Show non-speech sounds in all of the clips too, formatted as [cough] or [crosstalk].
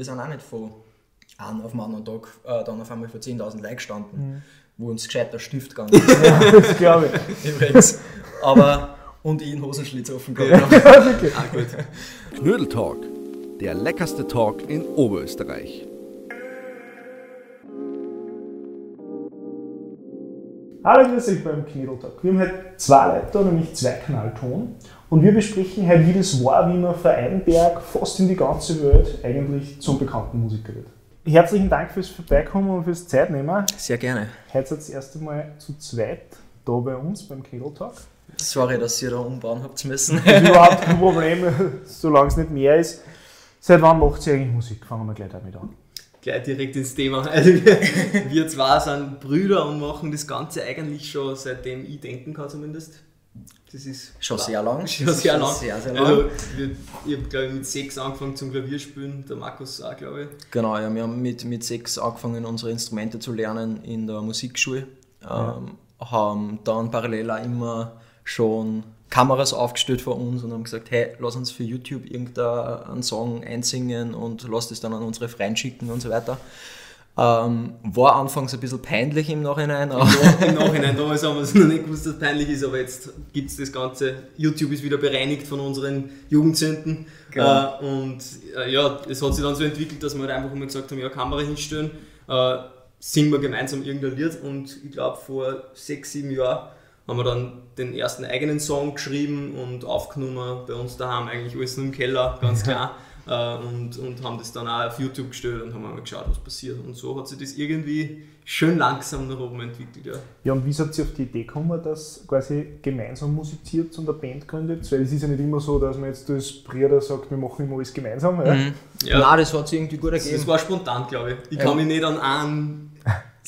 wir sind auch nicht von einem auf den anderen Tag äh, dann auf einmal vor 10.000 Leute gestanden, wo uns gescheit der Stift gegangen [laughs] ist. Ja, das glaube ich. [laughs] Übrigens. Aber, und ich einen Hosenschlitz offen gehabt habe. [laughs] Ah, gut. Knödeltalk, der leckerste Talk in Oberösterreich. Hallo, grüß euch beim Knädeltalk. Wir haben heute zwei Leute, da, nämlich zwei Knallton. Und wir besprechen heute, wie das war, wie man von Eidenberg fast in die ganze Welt eigentlich zum bekannten Musiker wird. Herzlichen Dank fürs Vorbeikommen und fürs Zeitnehmen. Sehr gerne. Heute seid ihr das erste Mal zu zweit da bei uns beim Knädeltalk. Sorry, dass ihr da umbauen habt müssen. Das ist überhaupt kein Problem, [laughs] solange es nicht mehr ist. Seit wann macht ihr eigentlich Musik? Fangen wir gleich damit an. Gleich direkt ins Thema. Also wir, wir zwei sind Brüder und machen das Ganze eigentlich schon seitdem ich denken kann zumindest. Das ist Schon sehr lang. Schon sehr schon lang. Sehr, sehr lang. Also wir, ich habe glaube ich mit sechs angefangen zum Klavierspielen, der Markus auch glaube ich. Genau, ja, wir haben mit, mit sechs angefangen, unsere Instrumente zu lernen in der Musikschule. Ähm, haben dann parallel auch immer schon Kameras aufgestellt vor uns und haben gesagt, hey, lass uns für YouTube irgendeinen Song einsingen und lass das dann an unsere Freunde schicken und so weiter. Ähm, war anfangs ein bisschen peinlich im Nachhinein, aber Im Nachhinein, damals haben wir es noch nicht gewusst, dass es peinlich ist, aber jetzt gibt es das Ganze. YouTube ist wieder bereinigt von unseren Jugendsünden. Genau. Äh, und äh, ja, es hat sich dann so entwickelt, dass wir halt einfach immer gesagt haben, ja, Kamera hinstellen, äh, singen wir gemeinsam irgendein Lied und ich glaube vor sechs, sieben Jahren haben wir dann den ersten eigenen Song geschrieben und aufgenommen, bei uns daheim eigentlich alles nur im Keller, ganz klar. Äh, und, und haben das dann auch auf YouTube gestellt und haben einmal geschaut, was passiert. Und so hat sich das irgendwie schön langsam nach oben entwickelt. Ja. Ja, und wie seid ihr auf die Idee gekommen, dass quasi gemeinsam musiziert und eine Band gründet? Weil es ist ja nicht immer so, dass man jetzt als Brüder sagt, wir machen immer alles gemeinsam. Ja? Mhm. Ja. Nein, das hat sich irgendwie gut Das, ergeben. das war spontan, glaube ich. Ich Ja. kann mich nicht an einen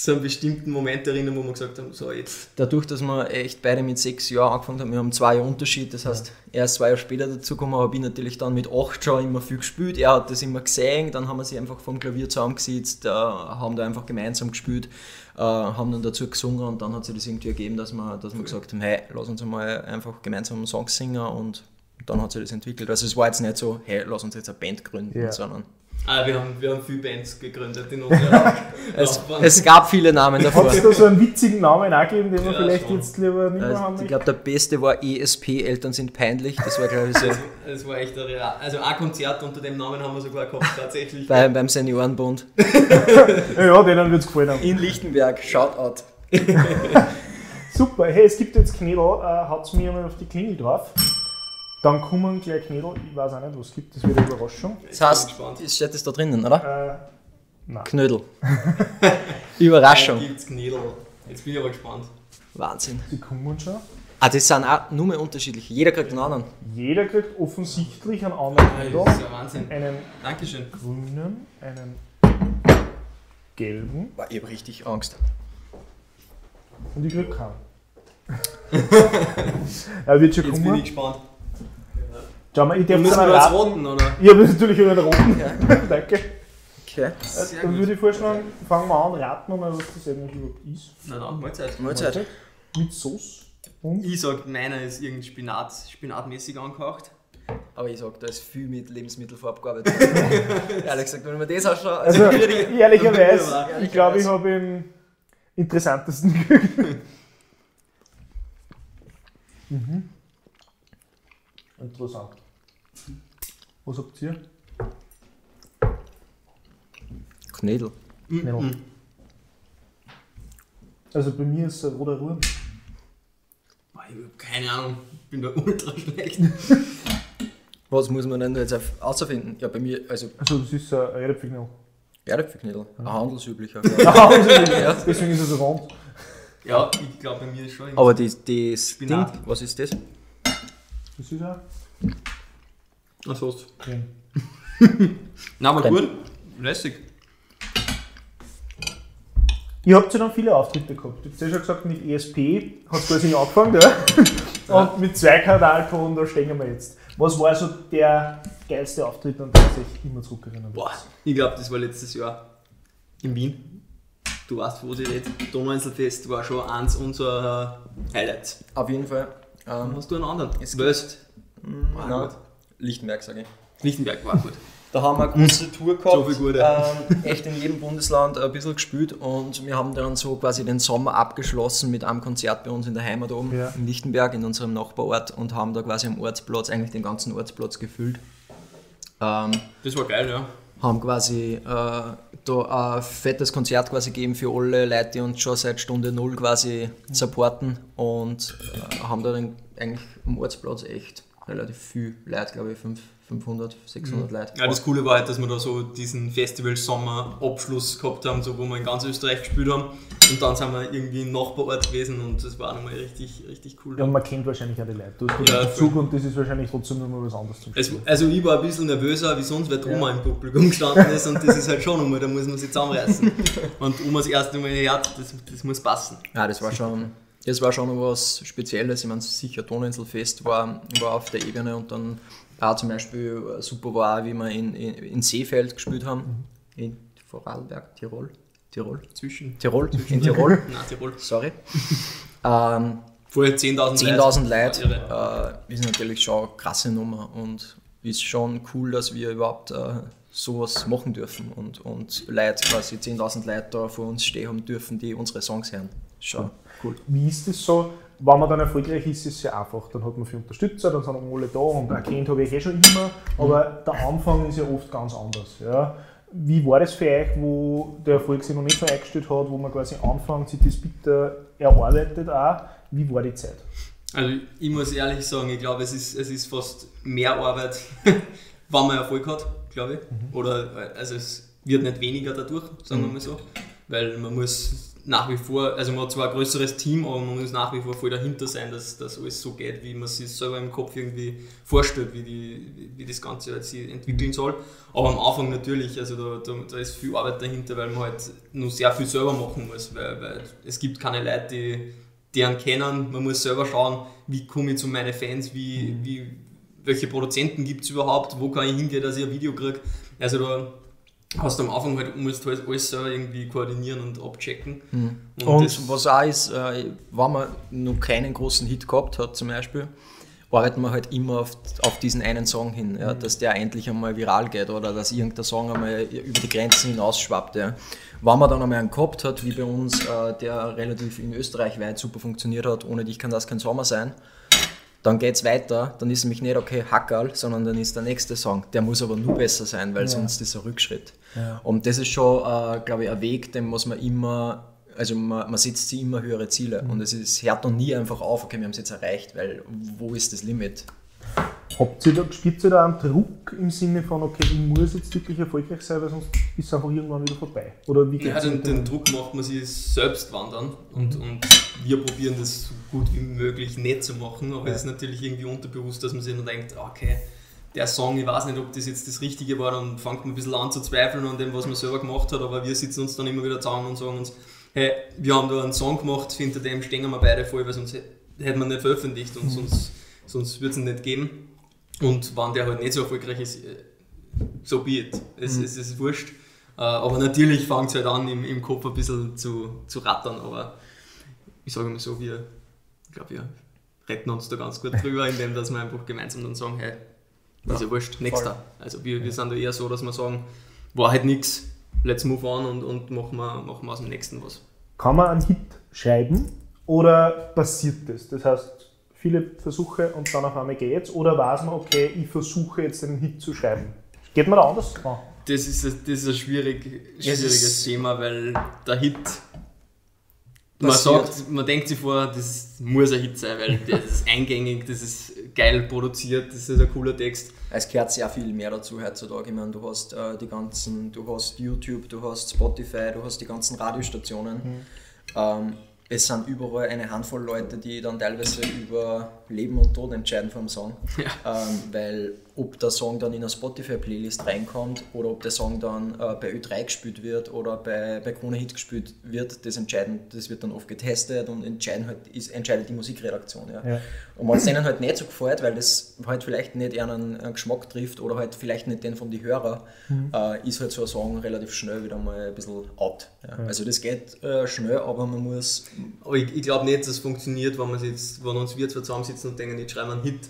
so einen bestimmten Moment erinnern, wo wir gesagt haben, so jetzt. dadurch, dass wir echt beide mit sechs Jahren angefangen haben, wir haben zwei Jahre Unterschied, das heißt, er ist zwei Jahre später dazugekommen, habe ich natürlich dann mit acht schon immer viel gespielt, er hat das immer gesehen, dann haben wir sie einfach vom Klavier zusammengesetzt, äh, haben da einfach gemeinsam gespielt, äh, haben dann dazu gesungen und dann hat sich das irgendwie ergeben, dass wir, dass wir gesagt haben, hey, lass uns mal einfach gemeinsam einen Song singen und dann hat sich das entwickelt. Also es war jetzt nicht so, hey, lass uns jetzt eine Band gründen, Ja. sondern Ah, wir, haben, wir haben viele Bands gegründet in unserer [laughs] es, es gab viele Namen davor. Hat es da so einen witzigen Namen auch gegeben, den wir Ja, vielleicht schon. jetzt lieber nicht mehr Also, haben? ich glaube, der beste war ESP, Eltern sind peinlich. Das war, glaube ich, so [laughs] Das war echt ein Real. Also ein Konzert unter dem Namen haben wir sogar gehabt, tatsächlich. bei, beim Seniorenbund. [laughs] ja, denen wird es gefallen haben. In Lichtenberg, Shoutout. Super, hey, es gibt jetzt Knädel, äh, haut mir mal auf die Klingel drauf. Dann kommen gleich Knädel, ich weiß auch nicht, was es gibt, das wird eine Überraschung. Das heißt, Ich bin gespannt. es steht das da drinnen, oder? Äh, nein. Knödel. [laughs] Überraschung. Da gibt's Knädel. Jetzt bin ich aber gespannt. Wahnsinn. Die kommen schon. Ah, das sind auch nur mehr unterschiedlich. Jeder kriegt einen anderen. Jeder kriegt offensichtlich einen anderen Knädel. Das ist ja Wahnsinn. Einen Dankeschön. grünen, einen gelben Boah, ich habe richtig Angst. und ich krieg keinen. [laughs] er wird schon Jetzt bin ich kommen. gespannt. Schau mal, ich darf Müssen wir jetzt roten, oder? Ich habe natürlich über den roten. Ja. [laughs] Danke. Okay. Sehr Dann würde ich vorschlagen, fangen wir an, raten wir mal, was das eigentlich überhaupt ist. Na dann, Mahlzeit. Mahlzeit. Mit Sauce und Ich sag, meiner ist irgendein Spinat, spinatmäßig angehaucht. Aber ich sag, da ist viel mit Lebensmittelfarbe gearbeitet. [laughs] [laughs] Ehrlich gesagt, wenn man das ausschaut, Also, also, ehrlicherweise, Ja, ich glaube, ich habe den interessantesten gekriegt. mhm. Interessant. Was habt ihr? Knödel. Ja. Also bei mir ist es ein roter Ruhr. Boah, Ich hab keine Ahnung, ich bin da [laughs] ultra schlecht. Was muss man denn jetzt auf- außerfinden? Ja, bei mir, also Also das ist ein Erdäpfelknödel. Erdäpfelknödel. Ein handelsüblicher. [laughs] ja. Deswegen ist er so rund. Ja, ich glaube, bei mir ist schon Aber das, das Ding, Spinat. was ist das? Das ist auch Was hast du? drin. Na, aber Creme. gut. Lässig. Ihr habt ja dann viele Auftritte gehabt. Ihr habt ja schon gesagt, mit ESP hat es quasi angefangen, ja? Und mit zwei Kanalton, da stehen wir jetzt. Was war so der geilste Auftritt, an den euch immer zurückerinnern Boah, ich glaube, das war letztes Jahr in Wien. Du weißt, wo sie rede. Donauinselfest war schon eins unserer Highlights. Auf jeden Fall. Dann Ähm, hast du einen anderen. Es Wöst. War na, gut. Lichtenberg, sage ich. Lichtenberg war gut. Da haben wir eine große Tour gehabt. So viel Gute. Ähm, echt in jedem Bundesland ein bisschen gespielt und wir haben dann so quasi den Sommer abgeschlossen mit einem Konzert bei uns in der Heimat oben Ja. in Lichtenberg, in unserem Nachbarort und haben da quasi am Ortsplatz, eigentlich den ganzen Ortsplatz gefüllt. Ähm, Das war geil, ja. haben quasi äh, da ein fettes Konzert quasi gegeben für alle Leute, die uns schon seit Stunde Null quasi supporten und äh, haben da dann eigentlich am Ortsplatz echt relativ viel Leute, glaube ich, fünf- 500, 600 Leute. Ja, das Coole war halt, dass wir da so diesen Festival-Sommer-Abschluss gehabt haben, so, wo wir in ganz Österreich gespielt haben. Und dann sind wir irgendwie im Nachbarort gewesen und das war auch nochmal richtig, richtig cool. Ja, und man kennt wahrscheinlich auch die Leute. Du hast Ja, ja, Bezug und das ist wahrscheinlich trotzdem immer was anderes zum Es, Spielen. also ich war ein bisschen nervöser wie sonst, weil die Oma im Publikum gestanden ist und das ist halt schon einmal, da muss man sich zusammenreißen. [laughs] Und Oma das erste Mal hört, das, das muss passen. Ja, das war schon, das war schon was Spezielles. Ich meine, sicher Toninselfest war, war auf der Ebene und dann auch zum Beispiel super war, wie wir in, in, in Seefeld gespielt haben. In Vorarlberg, Tirol. Tirol. Zwischen. Tirol, in Tirol. [laughs] Nein, Tirol. Sorry. [laughs] Ähm, Vorher 10.000 10.000 Leute. Leute äh, ist natürlich schon eine krasse Nummer und ist schon cool, dass wir überhaupt äh, sowas machen dürfen und, und Leute, quasi 10.000 Leute da vor uns stehen haben dürfen, die unsere Songs hören. Schon cool. Wie ist das so? Wenn man dann erfolgreich ist, ist es ja einfach. Dann hat man viele Unterstützer, dann sind alle da und erkennt habe ich eh schon immer. Aber der Anfang ist ja oft ganz anders. Ja. Wie war das für euch, wo der Erfolg sich noch nicht so eingestellt hat, wo man quasi anfängt, sich das bitte erarbeitet auch? Wie war die Zeit? Also ich muss ehrlich sagen, ich glaube, es ist, es ist fast mehr Arbeit, [laughs] wenn man Erfolg hat, glaube ich. Oder also es wird nicht weniger dadurch, sagen wir mal so. Weil man muss nach wie vor, also man hat zwar ein größeres Team, aber man muss nach wie vor voll dahinter sein, dass das alles so geht, wie man sich selber im Kopf irgendwie vorstellt, wie, die, wie- das Ganze halt sich entwickeln soll. Aber am Anfang natürlich, also da, da, da ist viel Arbeit dahinter, weil man halt nur sehr viel selber machen muss, weil, weil es gibt keine Leute, die, einen kennen. Man muss selber schauen, wie komme ich zu meinen Fans, wie, wie, welche Produzenten gibt es überhaupt, wo kann ich hingehen, dass ich ein Video kriege. Also da hast du am Anfang halt, musst halt alles irgendwie koordinieren und abchecken. Und, Und das, was auch ist, äh, wenn man noch keinen großen Hit gehabt hat zum Beispiel, arbeiten wir halt immer auf, auf diesen einen Song hin, ja, dass der endlich einmal viral geht oder dass irgendein Song einmal über die Grenzen hinausschwappt. Ja. Wenn man dann einmal einen gehabt hat, wie bei uns, äh, der relativ in Österreich weit super funktioniert hat, ohne dich kann das kein Sommer sein, dann geht es weiter, dann ist nämlich nicht okay Hackerl, sondern dann ist der nächste Song. Der muss aber nur besser sein, weil sonst ist er Rückschritt. Und das ist schon, äh, glaube ich, ein Weg, den muss man immer, also man, man setzt sich immer höhere Ziele und es ist, hört dann nie einfach auf, okay, wir haben es jetzt erreicht, weil wo ist das Limit? Habt ihr da, spürt ihr da einen Druck im Sinne von, okay, ich muss jetzt wirklich erfolgreich sein, weil sonst ist es einfach irgendwann wieder vorbei? Oder wie ja, den, den Druck macht man sich selbst wandern und, und wir probieren das so gut wie möglich nicht zu machen, aber Ja. es ist natürlich irgendwie unterbewusst, dass man sich dann denkt, okay, der Song, ich weiß nicht, ob das jetzt das Richtige war, dann fängt man ein bisschen an zu zweifeln an dem, was man selber gemacht hat, aber wir sitzen uns dann immer wieder zusammen und sagen uns, hey, wir haben da einen Song gemacht, hinter dem stehen wir beide voll, weil sonst hätte man nicht veröffentlicht und sonst, sonst würde es ihn nicht geben. Und wenn der halt nicht so erfolgreich ist, äh, so be it. Es, es ist wurscht. Äh, Aber natürlich fängt es halt an, im, im Kopf ein bisschen zu, zu rattern. Aber ich sage mal so, wir, ich glaube, wir retten uns da ganz gut drüber, indem dass wir einfach gemeinsam dann sagen, hey, ist ja wurscht, nächster. Also wir, wir sind da eher so, dass wir sagen, war halt nichts, let's move on und, und machen, wir, machen wir aus dem nächsten was. Kann man einen Hit schreiben oder passiert das? Das heißt, viele Versuche und dann auf einmal geht's oder weiß man, okay, ich versuche jetzt einen Hit zu schreiben? Geht man da anders dran? Das ist, ein- das ist ein schwierig, Es schwieriges ist- Thema, weil der Hit, man sagt, man denkt sich vor, das muss ein Hit sein, weil das ist eingängig, das ist geil produziert, das ist ein cooler Text. Es gehört sehr viel mehr dazu heutzutage. Ich meine, du hast äh, die ganzen, du hast YouTube, du hast Spotify, du hast die ganzen Radiostationen. Ähm, es sind überall eine Handvoll Leute, die dann teilweise über Leben und Tod entscheiden vom Song. Ähm, weil ob der Song dann in eine Spotify-Playlist reinkommt oder ob der Song dann äh, bei Ö3 gespielt wird oder bei, bei Krone Hit gespielt wird, das, entscheiden, das wird dann oft getestet und entscheiden halt, ist, entscheidet die Musikredaktion. Ja. Ja. Und wenn es denen halt nicht so gefällt, weil das halt vielleicht nicht eher einen, einen Geschmack trifft oder halt vielleicht nicht den von den Hörern, äh, ist halt so ein Song relativ schnell wieder mal ein bisschen out. Ja. Also das geht äh, schnell, aber man muss Aber ich, ich glaube nicht, dass es funktioniert, wenn, man jetzt, wenn uns wir zwei zusammensitzen und denken, jetzt schreiben wir einen Hit.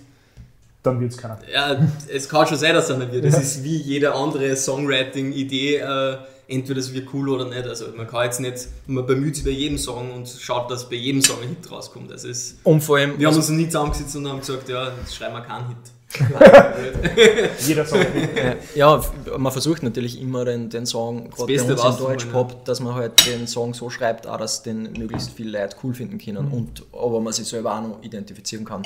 Dann wird es keiner. Ja, es kann schon sein, dass es nicht wird. Es ist wie jede andere Songwriting-Idee, äh, entweder es wird cool oder nicht. Also man kann jetzt nicht, man bemüht sich bei jedem Song und schaut, dass bei jedem Song ein Hit rauskommt. Also es, Und vor allem, wir haben uns noch nie zusammengesetzt und haben gesagt, ja, jetzt schreiben wir keinen Hit. [laughs] Jeder Äh, ja, man versucht natürlich immer den, den Song, gerade bei Beste uns im Deutschpop, dass man halt den Song so schreibt, auch dass den möglichst viele Leute cool finden können und aber man sich selber auch noch identifizieren kann.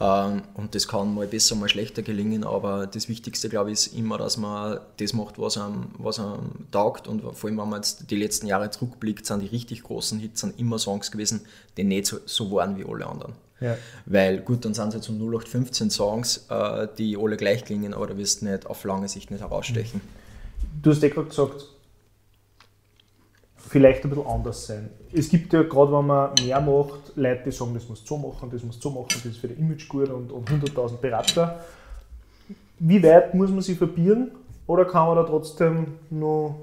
Ähm, und das kann mal besser, mal schlechter gelingen, aber das Wichtigste, glaube ich, ist immer, dass man das macht, was einem, was einem taugt und vor allem, wenn man jetzt die letzten Jahre zurückblickt, sind die richtig großen Hits sind immer Songs gewesen, die nicht so, so waren wie alle anderen. Ja. Weil gut, dann sind es jetzt so 0815 Songs, äh, die alle gleich klingen, aber du wirst nicht auf lange Sicht nicht herausstechen. Du hast ja gerade gesagt, vielleicht ein bisschen anders sein. Es gibt ja gerade, wenn man mehr macht, Leute, die sagen, das musst du so machen, das musst du so machen, das ist für das Image gut und, und 100.000 Berater. Wie weit muss man sich verbieren oder kann man da trotzdem noch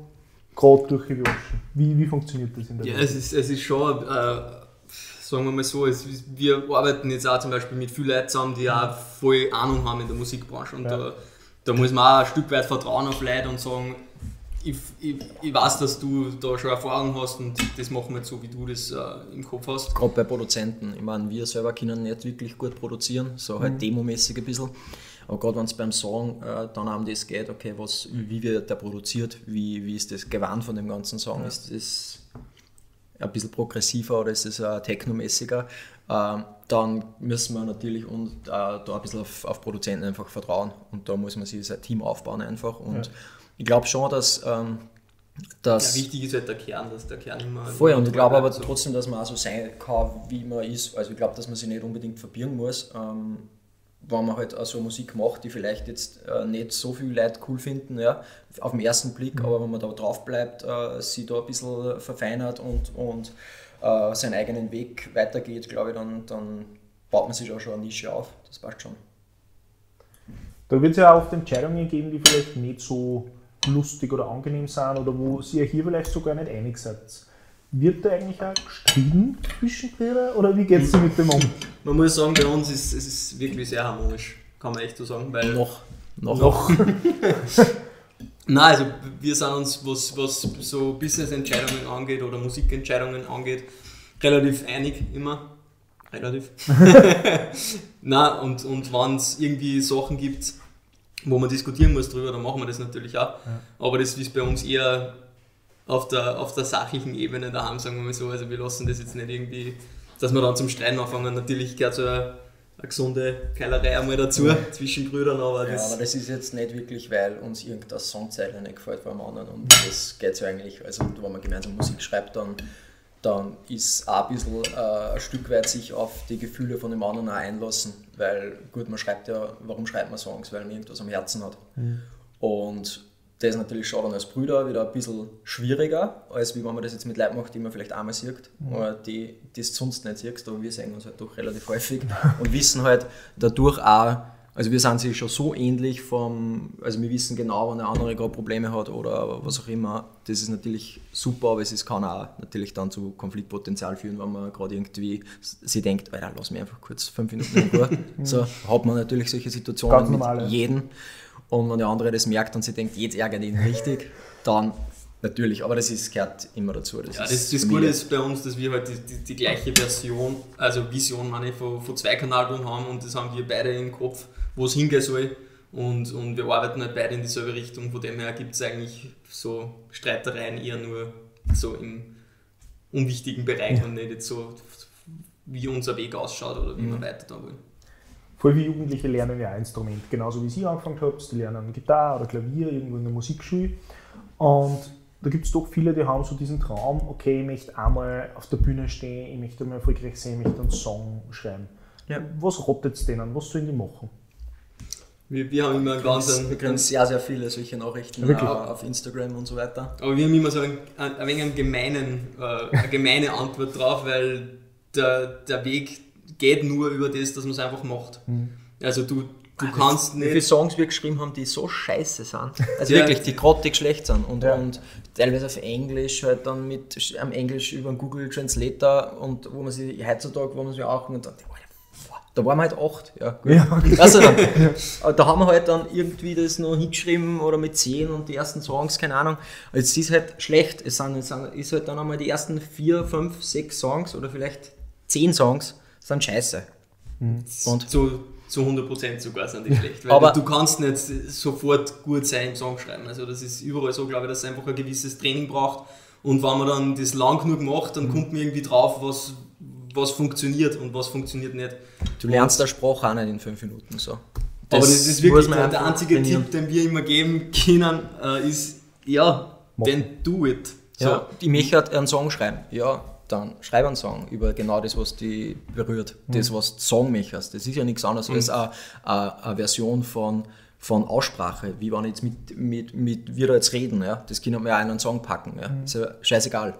gerade durchwaschen? Wie, wie funktioniert das in der Ja, Welt? es ist, es ist schon, äh, sagen wir mal so, es, wir arbeiten jetzt auch zum Beispiel mit vielen Leuten zusammen, die auch voll Ahnung haben in der Musikbranche. Und Ja. da, da muss man auch ein Stück weit vertrauen auf Leute und sagen, ich, ich, ich weiß, dass du da schon Erfahrung hast und das machen wir jetzt so, wie du das äh, im Kopf hast. Gerade bei Produzenten. Ich meine, wir selber können nicht wirklich gut produzieren, so halt demomäßig ein bisschen. Aber gerade wenn es beim Song äh, dann um das geht, okay, was, wie wird der produziert, wie, wie ist das Gewand von dem ganzen Song, ist das ein bisschen progressiver oder ist es äh, technomäßiger, ähm, dann müssen wir natürlich und, äh, da ein bisschen auf, auf Produzenten einfach vertrauen und da muss man sich sein Team aufbauen einfach und Ja. Ich glaube schon, dass, ähm, dass Ja, wichtig ist halt der Kern, dass der Kern immer. Voll, und ich glaube aber so. trotzdem, dass man auch so sein kann, wie man ist. Also ich glaube, dass man sich nicht unbedingt verbirgen muss, ähm, wenn man halt auch so Musik macht, die vielleicht jetzt äh, nicht so viele Leute cool finden, ja, auf den ersten Blick, aber wenn man da drauf bleibt, äh, sich da ein bisschen verfeinert und, und äh, seinen eigenen Weg weitergeht, glaube ich, dann, dann baut man sich auch schon eine Nische auf. Das passt schon. Da wird es ja auch oft Entscheidungen geben, die vielleicht nicht so lustig oder angenehm sind oder wo ihr hier vielleicht sogar nicht einig seid. Wird da eigentlich auch gestritten zwischen Brüdern oder wie geht es dir mit dem um? Man muss sagen, bei uns ist es ist wirklich sehr harmonisch, kann man echt so sagen. Weil Noch. Noch. Noch. [laughs] Nein, also wir sind uns, was, was so Business-Entscheidungen angeht oder Musikentscheidungen angeht, relativ einig immer. Relativ. [laughs] [laughs] Nein, und, und wenn es irgendwie Sachen gibt, wo man diskutieren muss drüber, dann machen wir das natürlich auch. Aber das ist bei uns eher auf der, auf der sachlichen Ebene daheim, sagen wir mal so. Also wir lassen das jetzt nicht irgendwie, dass wir dann zum Streiten anfangen. Natürlich gehört so eine, eine gesunde Keilerei einmal dazu zwischen Brüdern, aber Ja, das, aber das ist jetzt nicht wirklich, weil uns irgendeine Songzeile nicht gefällt von einem anderen und das geht so eigentlich, also wenn man gemeinsam Musik schreibt, dann, dann ist auch ein bisschen äh, ein Stück weit sich auf die Gefühle von dem anderen auch einlassen, weil gut, man schreibt ja, warum schreibt man Songs? Weil man irgendwas am Herzen hat. Und das ist natürlich schon dann als Brüder wieder ein bisschen schwieriger, als wie wenn man das jetzt mit Leuten macht, die man vielleicht einmal sieht, oder die das sonst nicht siehst, aber wir sehen uns halt doch relativ häufig [laughs] und wissen halt dadurch auch, also wir sind sich schon so ähnlich vom, also wir wissen genau, wenn der andere gerade Probleme hat oder was auch immer, das ist natürlich super, aber es ist, kann auch natürlich dann zu Konfliktpotenzial führen, wenn man gerade irgendwie sie denkt, Alter, lass mich einfach kurz fünf Minuten in Ruhe. [laughs] so hat man natürlich solche Ganz Situationen mit jedem. Und wenn der andere das merkt und sie denkt, jetzt ärgert ihn richtig, dann natürlich, aber das ist, gehört immer dazu. Das Ja, ist das, das. Gute ist bei uns, dass wir halt die, die, die gleiche Version, also Vision meine ich, von, von zwei Kanalen haben und das haben wir beide im Kopf, wo es hingehen soll. Und, und wir arbeiten halt beide in dieselbe Richtung. Von dem her gibt es eigentlich so Streitereien eher nur so im unwichtigen Bereich und nicht jetzt so, wie unser Weg ausschaut oder wie wir weiter da wollen. Voll wie Jugendliche lernen ja ein Instrument, genauso wie Sie angefangen habt. Die lernen Gitarre oder Klavier irgendwo in der Musikschule. Und da gibt es doch viele, die haben so diesen Traum, okay, ich möchte einmal auf der Bühne stehen, ich möchte mal erfolgreich sein, ich möchte einen Song schreiben. Ja. Was rottet es denen? Was sollen die machen? Wir, wir haben immer einen ganz. wir kriegen sehr, sehr viele solche Nachrichten äh, auf Instagram und so weiter. Aber wir haben immer so ein, ein, ein wenig einen gemeinen, äh, eine gemeine Antwort drauf, weil der, der Weg geht nur über das, dass man es einfach macht. Also du, du kannst Wie viele nicht. Songs wir geschrieben haben, die so scheiße sind. Also [laughs] Ja. wirklich, die grottig schlecht sind. Und, Ja. und teilweise auf Englisch, halt dann mit am Englisch über einen Google Translator und wo man sich heutzutage, wo man sich auch und boah, Da waren wir halt acht, ja. Gut. Ja, Also dann, äh, da haben wir halt dann irgendwie das noch hingeschrieben oder mit zehn und die ersten Songs, keine Ahnung. Es ist halt schlecht. Es sind, es sind, ist halt dann einmal die ersten vier, fünf, sechs Songs oder vielleicht zehn Songs sind scheiße. Und zu, zu 100% sogar sind die schlecht. Weil Aber- du kannst nicht sofort gut sein im Song schreiben. Also das ist überall so, glaube ich, dass es einfach ein gewisses Training braucht. Und wenn man dann das lang genug macht, Mhm. dann kommt man irgendwie drauf, was, was funktioniert und was funktioniert nicht. du lernst der Sprache auch nicht in fünf Minuten so. Aber das ist wirklich der, der einzige. Tipp, den wir immer geben können, äh, ist, ja, then do it. So. Ja, ich möchte halt einen Song schreiben. Ja, dann schreib einen Song über genau das, was dich berührt. Das, was du sagen möchtest. Das ist ja nichts anderes als eine, eine, eine Version von, von Aussprache. Wie wenn jetzt mit, mit, mit wir da jetzt reden. Ja? Das können wir ja in einen Song packen. Ja? Ist ja scheißegal.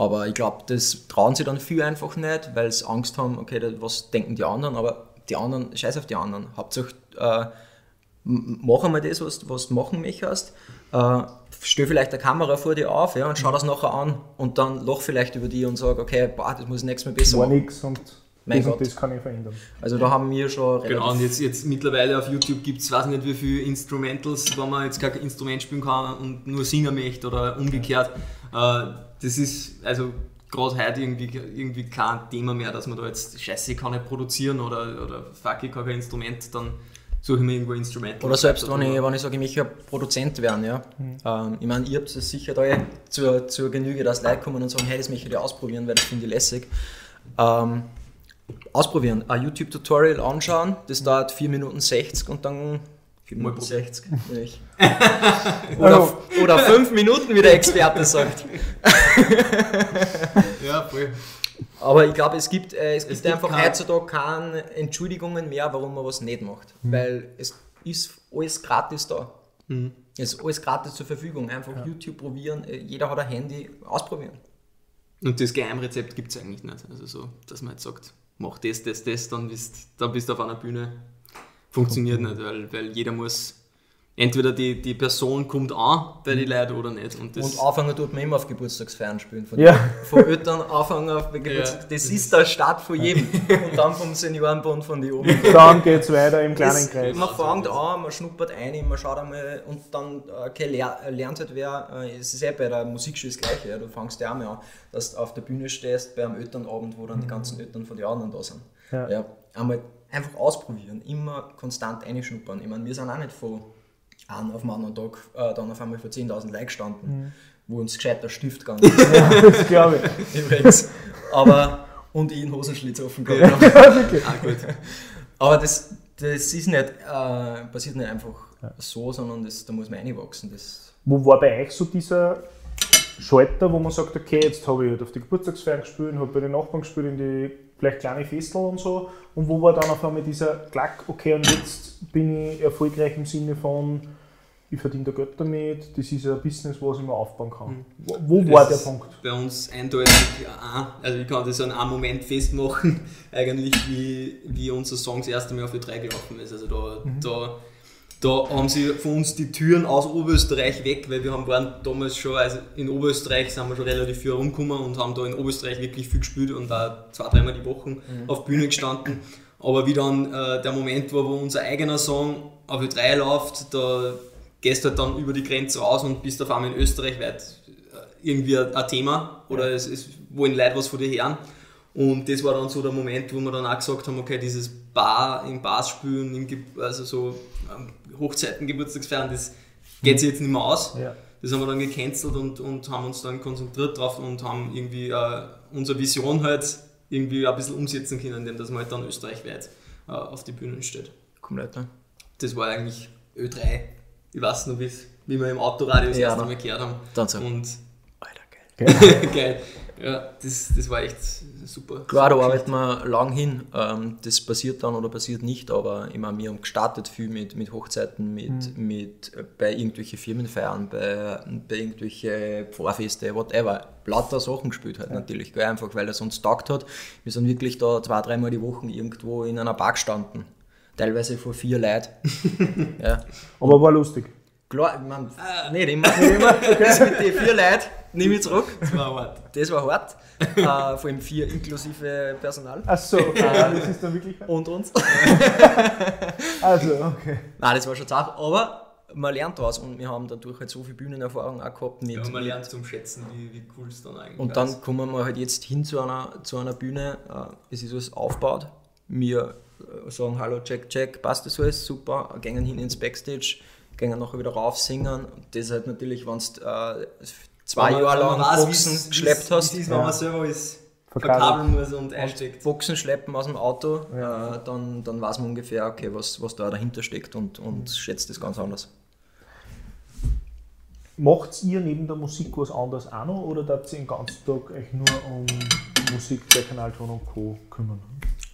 Aber ich glaube, das trauen sie dann viel einfach nicht, weil sie Angst haben, okay, das- was denken die anderen, aber die anderen, scheiß auf die anderen. Hauptsache, äh, m- mach einmal das, was, was du machen möchtest. Äh, stell vielleicht eine Kamera vor dir auf ja, und schau das nachher an und dann lach vielleicht über die und sag, okay, boah, das muss ich nächstes Mal besser war machen. nichts und Mein das das kann ich verändern. Also da haben wir schon Genau, und jetzt, jetzt mittlerweile auf YouTube gibt es, weiß nicht wie viele Instrumentals, wenn man jetzt kein Instrument spielen kann und nur singen möchte oder umgekehrt. Äh, das ist also gerade heute irgendwie, irgendwie kein Thema mehr, dass man da jetzt Scheiße, kann nicht produzieren oder, oder fuck, ich kann kein Instrument, dann suche ich mir irgendwo ein Instrument. Oder selbst wenn ich, wenn ich sage, ich möchte Produzent werden, ja. Ähm, ich meine, ihr habt es sicher da eh zur, zur Genüge, dass Leute kommen und sagen, hey, das möchte ich ausprobieren, weil das finde ich lässig. Ähm, ausprobieren, ein YouTube-Tutorial anschauen, das dauert 4 Minuten 60 und dann 4 Mal Minuten probieren. 60. nicht. [laughs] oder, oder 5 Minuten, wie der Experte [laughs] sagt. Ja, voll. Aber ich glaube, es gibt, äh, es gibt gibt einfach kein- heutzutage keine Entschuldigungen mehr, warum man was nicht macht. Weil es ist alles gratis da. Es ist alles gratis zur Verfügung. Einfach YouTube probieren, äh, jeder hat ein Handy, ausprobieren. Und das Geheimrezept gibt es eigentlich nicht. Also so, dass man jetzt sagt, mach das, das, das, dann bist, dann bist du auf einer Bühne. Funktioniert nicht, weil, weil jeder muss, entweder die, die Person kommt an bei den Leuten oder nicht. Und das, Und anfangen tut man immer auf Geburtstagsfeiern spielen. Von, Ja. von Eltern anfangen auf Geburtstag. das ist der Start von jedem. [laughs] Und dann vom Seniorenbund von die oben. [laughs] Dann geht es weiter im kleinen Es, Kreis. man fängt an, man schnuppert ein, man schaut einmal und dann okay, ler lernt halt wer. äh, Es ist eh bei der Musikschule das Gleiche. Ja. Du fängst ja auch mal an, dass du auf der Bühne stehst bei einem Elternabend, wo dann die ganzen Eltern von den anderen da sind. Ja. Ja. einmal einfach ausprobieren, immer konstant einschnuppern. Ich meine, wir sind auch nicht von einem auf den anderen Tag äh, dann auf einmal vor 10.000 Leuten gestanden, wo uns gescheit der Stift gegangen [laughs] ist. das glaube ich. [laughs] übrigens. Aber, und ich einen Hosenschlitz offen gehabt habe. [laughs] ah, gut. Aber das, das ist nicht, äh, passiert nicht einfach so, sondern das, da muss man reinwachsen. Das, Wo war bei euch so dieser Schalter, wo man sagt, okay, jetzt habe ich halt auf die Geburtstagsfeiern gespielt, habe bei den Nachbarn gespielt, in die vielleicht kleine Festel und so. Und wo war dann auf einmal dieser Klack, okay, und jetzt bin ich erfolgreich im Sinne von, ich verdiene da Geld damit, das ist ein Business, was ich mir aufbauen kann. Wo, wo war der Punkt? Bei uns eindeutig ein, also ich kann das an einem Moment festmachen, [laughs] eigentlich wie, wie unser Song das erste Mal auf die 3 gelaufen ist. Also da, da, da haben sie von uns die Türen aus Oberösterreich weg, weil wir haben, waren damals schon, also in Oberösterreich sind wir schon relativ viel herumgekommen und haben da in Oberösterreich wirklich viel gespielt und da zwei, dreimal die Woche auf Bühne gestanden. Aber wie dann äh, der Moment war, wo unser eigener Song auf die 3 läuft, da gehst du halt dann über die Grenze raus und bist auf einmal in Österreich weit irgendwie ein, Thema oder es, es wollen Leute was von dir hören. Und das war dann so der Moment, wo wir dann auch gesagt haben, okay, dieses Bar, im Bars spielen, Ge- also so ähm, Hochzeiten, Geburtstagsfeiern, das geht sich jetzt nicht mehr aus. Ja. Das haben wir dann gecancelt und, und haben uns dann konzentriert drauf und haben irgendwie äh, unsere Vision halt irgendwie ein bisschen umsetzen können, indem dass man halt dann österreichweit äh, auf die Bühnen steht. komplett. Ne? Das war eigentlich Ö3. Ich weiß noch, wie's- wie wir im Autoradio das Ja, erste? Mal gehört haben. Dann so. Und Alter, geil. [laughs] geil. Ja, das, das war echt super. Klar, da arbeiten wir lang hin. Ähm, das passiert dann oder passiert nicht, aber ich meine, wir haben gestartet viel mit, mit Hochzeiten, mit, mit äh, bei irgendwelchen Firmenfeiern, bei, bei irgendwelchen Pfarrfeste, whatever. Lauter Sachen gespielt halt natürlich, gell? einfach weil es uns taugt hat. Wir sind wirklich da zwei, dreimal die Woche irgendwo in einer Bar gestanden. Teilweise vor vier Leuten. [laughs] ja. Aber war lustig. Klar, ich mein, nicht immer. Nicht immer. [laughs] Das mit den vier Leuten, nehme ich zurück. Das war hart. Das war hart. äh, vor allem vier inklusive Personal. Ach so, okay, [laughs] das ist dann wirklich. Und uns. [laughs] Also, okay. Nein, das war schon zart, aber man lernt daraus und wir haben dadurch halt so viel Bühnenerfahrung auch gehabt mit. Ja, man lernt zum Schätzen, wie, wie cool es dann eigentlich und ist. dann kommen wir halt jetzt hin zu einer, zu einer Bühne. Äh, es ist alles aufgebaut. Wir äh, sagen Hallo, check, check, passt das alles? Super. Gehen hin ins Backstage, gehen nachher wieder rauf singen. Das ist halt natürlich, wenn du äh, zwei Jahre lang weiß, Boxen wie's- geschleppt wie's- hast. wie's ist, wenn Ja. man selber alles Verkabelt. verkabeln muss und einsteckt. Boxen schleppen aus dem Auto, Ja. äh, dann, dann weiß man ungefähr, okay, was, was da dahinter steckt und, und schätzt das ganz anders. Macht ihr neben der Musik was anderes auch noch oder darf ihr den ganzen Tag euch nur um Musik, der Kanalton und Co. kümmern?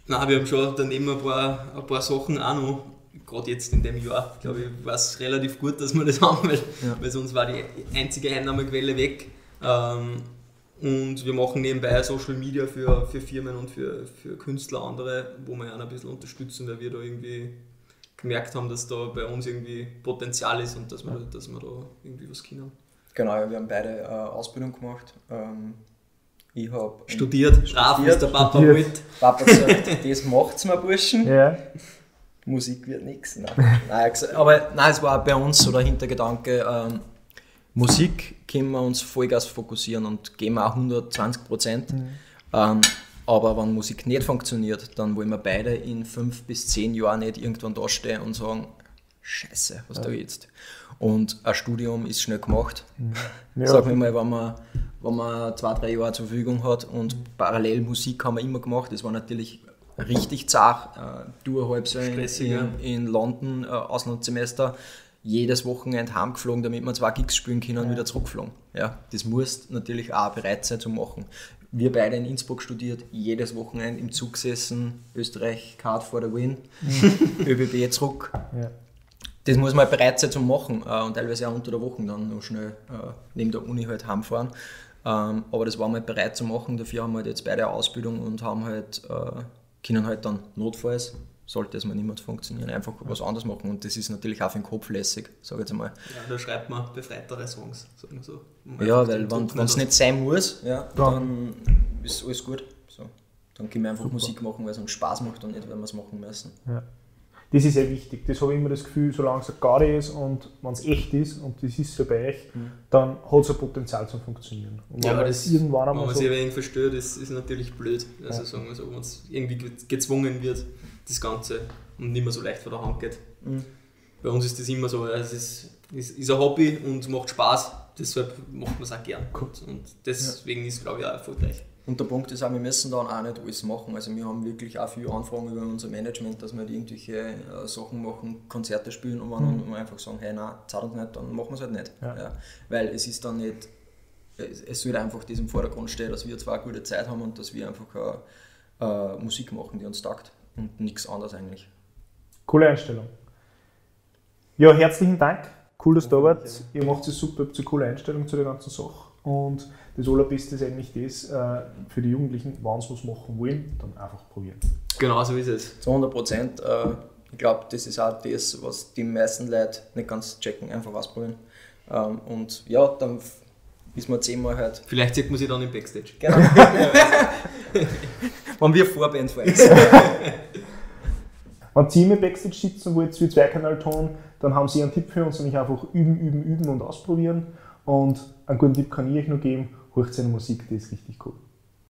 Nein, wir haben schon daneben ein paar, ein paar Sachen auch noch. Gerade jetzt in dem Jahr, glaube ich, war es relativ gut, dass wir das [laughs] haben, weil, Ja. weil sonst war die einzige Einnahmequelle weg. Ähm, und wir machen nebenbei Social Media für, für Firmen und für, für Künstler andere, wo wir auch ein bisschen unterstützen, weil wir da irgendwie gemerkt haben, dass da bei uns irgendwie Potenzial ist und dass wir, dass wir da irgendwie was können. Genau, ja, wir haben beide äh, Ausbildung gemacht. Ähm, ich habe Studiert, brav Studiert, ist der Papa studiert. mit. Papa gesagt, [laughs] das macht's mal, Burschen. Ja. Musik wird nichts. Nein. [laughs] gesagt- aber nein, es war bei uns so der Hintergedanke, ähm, Musik können wir uns Vollgas fokussieren und geben auch 120 Prozent. Ähm, aber wenn Musik nicht funktioniert, dann wollen wir beide in fünf bis zehn Jahren nicht irgendwann dastehen und sagen, Scheiße, was da jetzt? Und ein Studium ist schnell gemacht. [laughs] Ja. Sag mir mal, wenn man, wenn man zwei, drei Jahre zur Verfügung hat und parallel Musik haben wir immer gemacht. Das war natürlich richtig zart. Äh, du halbes Jahr in, ja. in, in London, äh, Auslandssemester, jedes Wochenende heimgeflogen, damit wir zwei Gigs spielen können und wieder zurückgeflogen. Ja, das musst natürlich auch bereit sein zu machen. Wir beide in Innsbruck studiert, jedes Wochenende im Zug gesessen, Österreich, Card for the Win, [laughs] ÖBB zurück. Ja. Das muss man halt bereit sein zu machen äh, und teilweise auch unter der Woche dann noch schnell äh, neben der Uni halt heimfahren. Ähm, aber das waren wir halt bereit zu machen. Dafür haben wir halt jetzt beide Ausbildung und haben halt, äh, können halt dann notfalls, sollte es mal mehr funktionieren, einfach was anderes machen. Und das ist natürlich auch für den Kopf lässig, sage ich jetzt einmal. Ja, da schreibt man befreitere Songs, sagen wir so. Um Ja, weil wenn es nicht sein muss, ja, Dann- ist alles gut. So. Dann können wir einfach Musik machen, weil es uns Spaß macht und nicht, weil wir es machen müssen. Ja. Das ist sehr wichtig. Das habe ich immer das Gefühl, solange es Gari ist und wenn es echt ist, und das ist ja bei euch, dann hat es ein Potenzial zum Funktionieren. Und wenn Ja, man das, irgendwann wenn man so, sich wenig verstört, ist, ist natürlich blöd. Also Ja. sagen wir so, wenn es irgendwie ge- gezwungen wird, das Ganze, und nicht mehr so leicht von der Hand geht. Mhm. Bei uns ist das immer so, also es ist, ist, ist ein Hobby und macht Spaß, deshalb macht man es auch gern. Cool. Und deswegen ist es, glaube ich, auch erfolgreich. Und der Punkt ist auch, wir müssen dann auch nicht alles machen. Also wir haben wirklich auch viele Anfragen über unser Management, dass wir halt irgendwelche äh, Sachen machen, Konzerte spielen und wenn wir einfach sagen, hey, nein, zahlt uns nicht, dann machen wir es halt nicht. Ja. Ja. Weil es ist dann nicht, es, es sollte einfach das im Vordergrund stehen, dass wir zwar eine gute Zeit haben und dass wir einfach äh, äh, Musik machen, die uns taugt und nichts anderes eigentlich. coole Einstellung. Ja, herzlichen Dank. Cool, dass du da wart. Ihr macht es super, ihr habt eine coole Einstellung zu der ganzen Sache. Und das Allerbeste ist eigentlich das, äh, für die Jugendlichen, wenn sie was machen wollen, dann einfach probieren. Genau so ist es. Zu 100 Prozent. Äh, ich glaube, das ist auch das, was die meisten Leute nicht ganz checken, einfach ausprobieren. Ähm, und ja, dann ist man zehnmal halt Vielleicht sieht man sich dann im Backstage. Genau. [laughs] Wenn wir Vorband fahren. [laughs] Wenn Sie im Backstage sitzen wollt, wie Zweikanalton, dann haben Sie einen Tipp für uns, nämlich einfach üben, üben, üben und ausprobieren. Und einen guten Tipp kann ich euch noch geben, hört seine Musik, die ist richtig cool.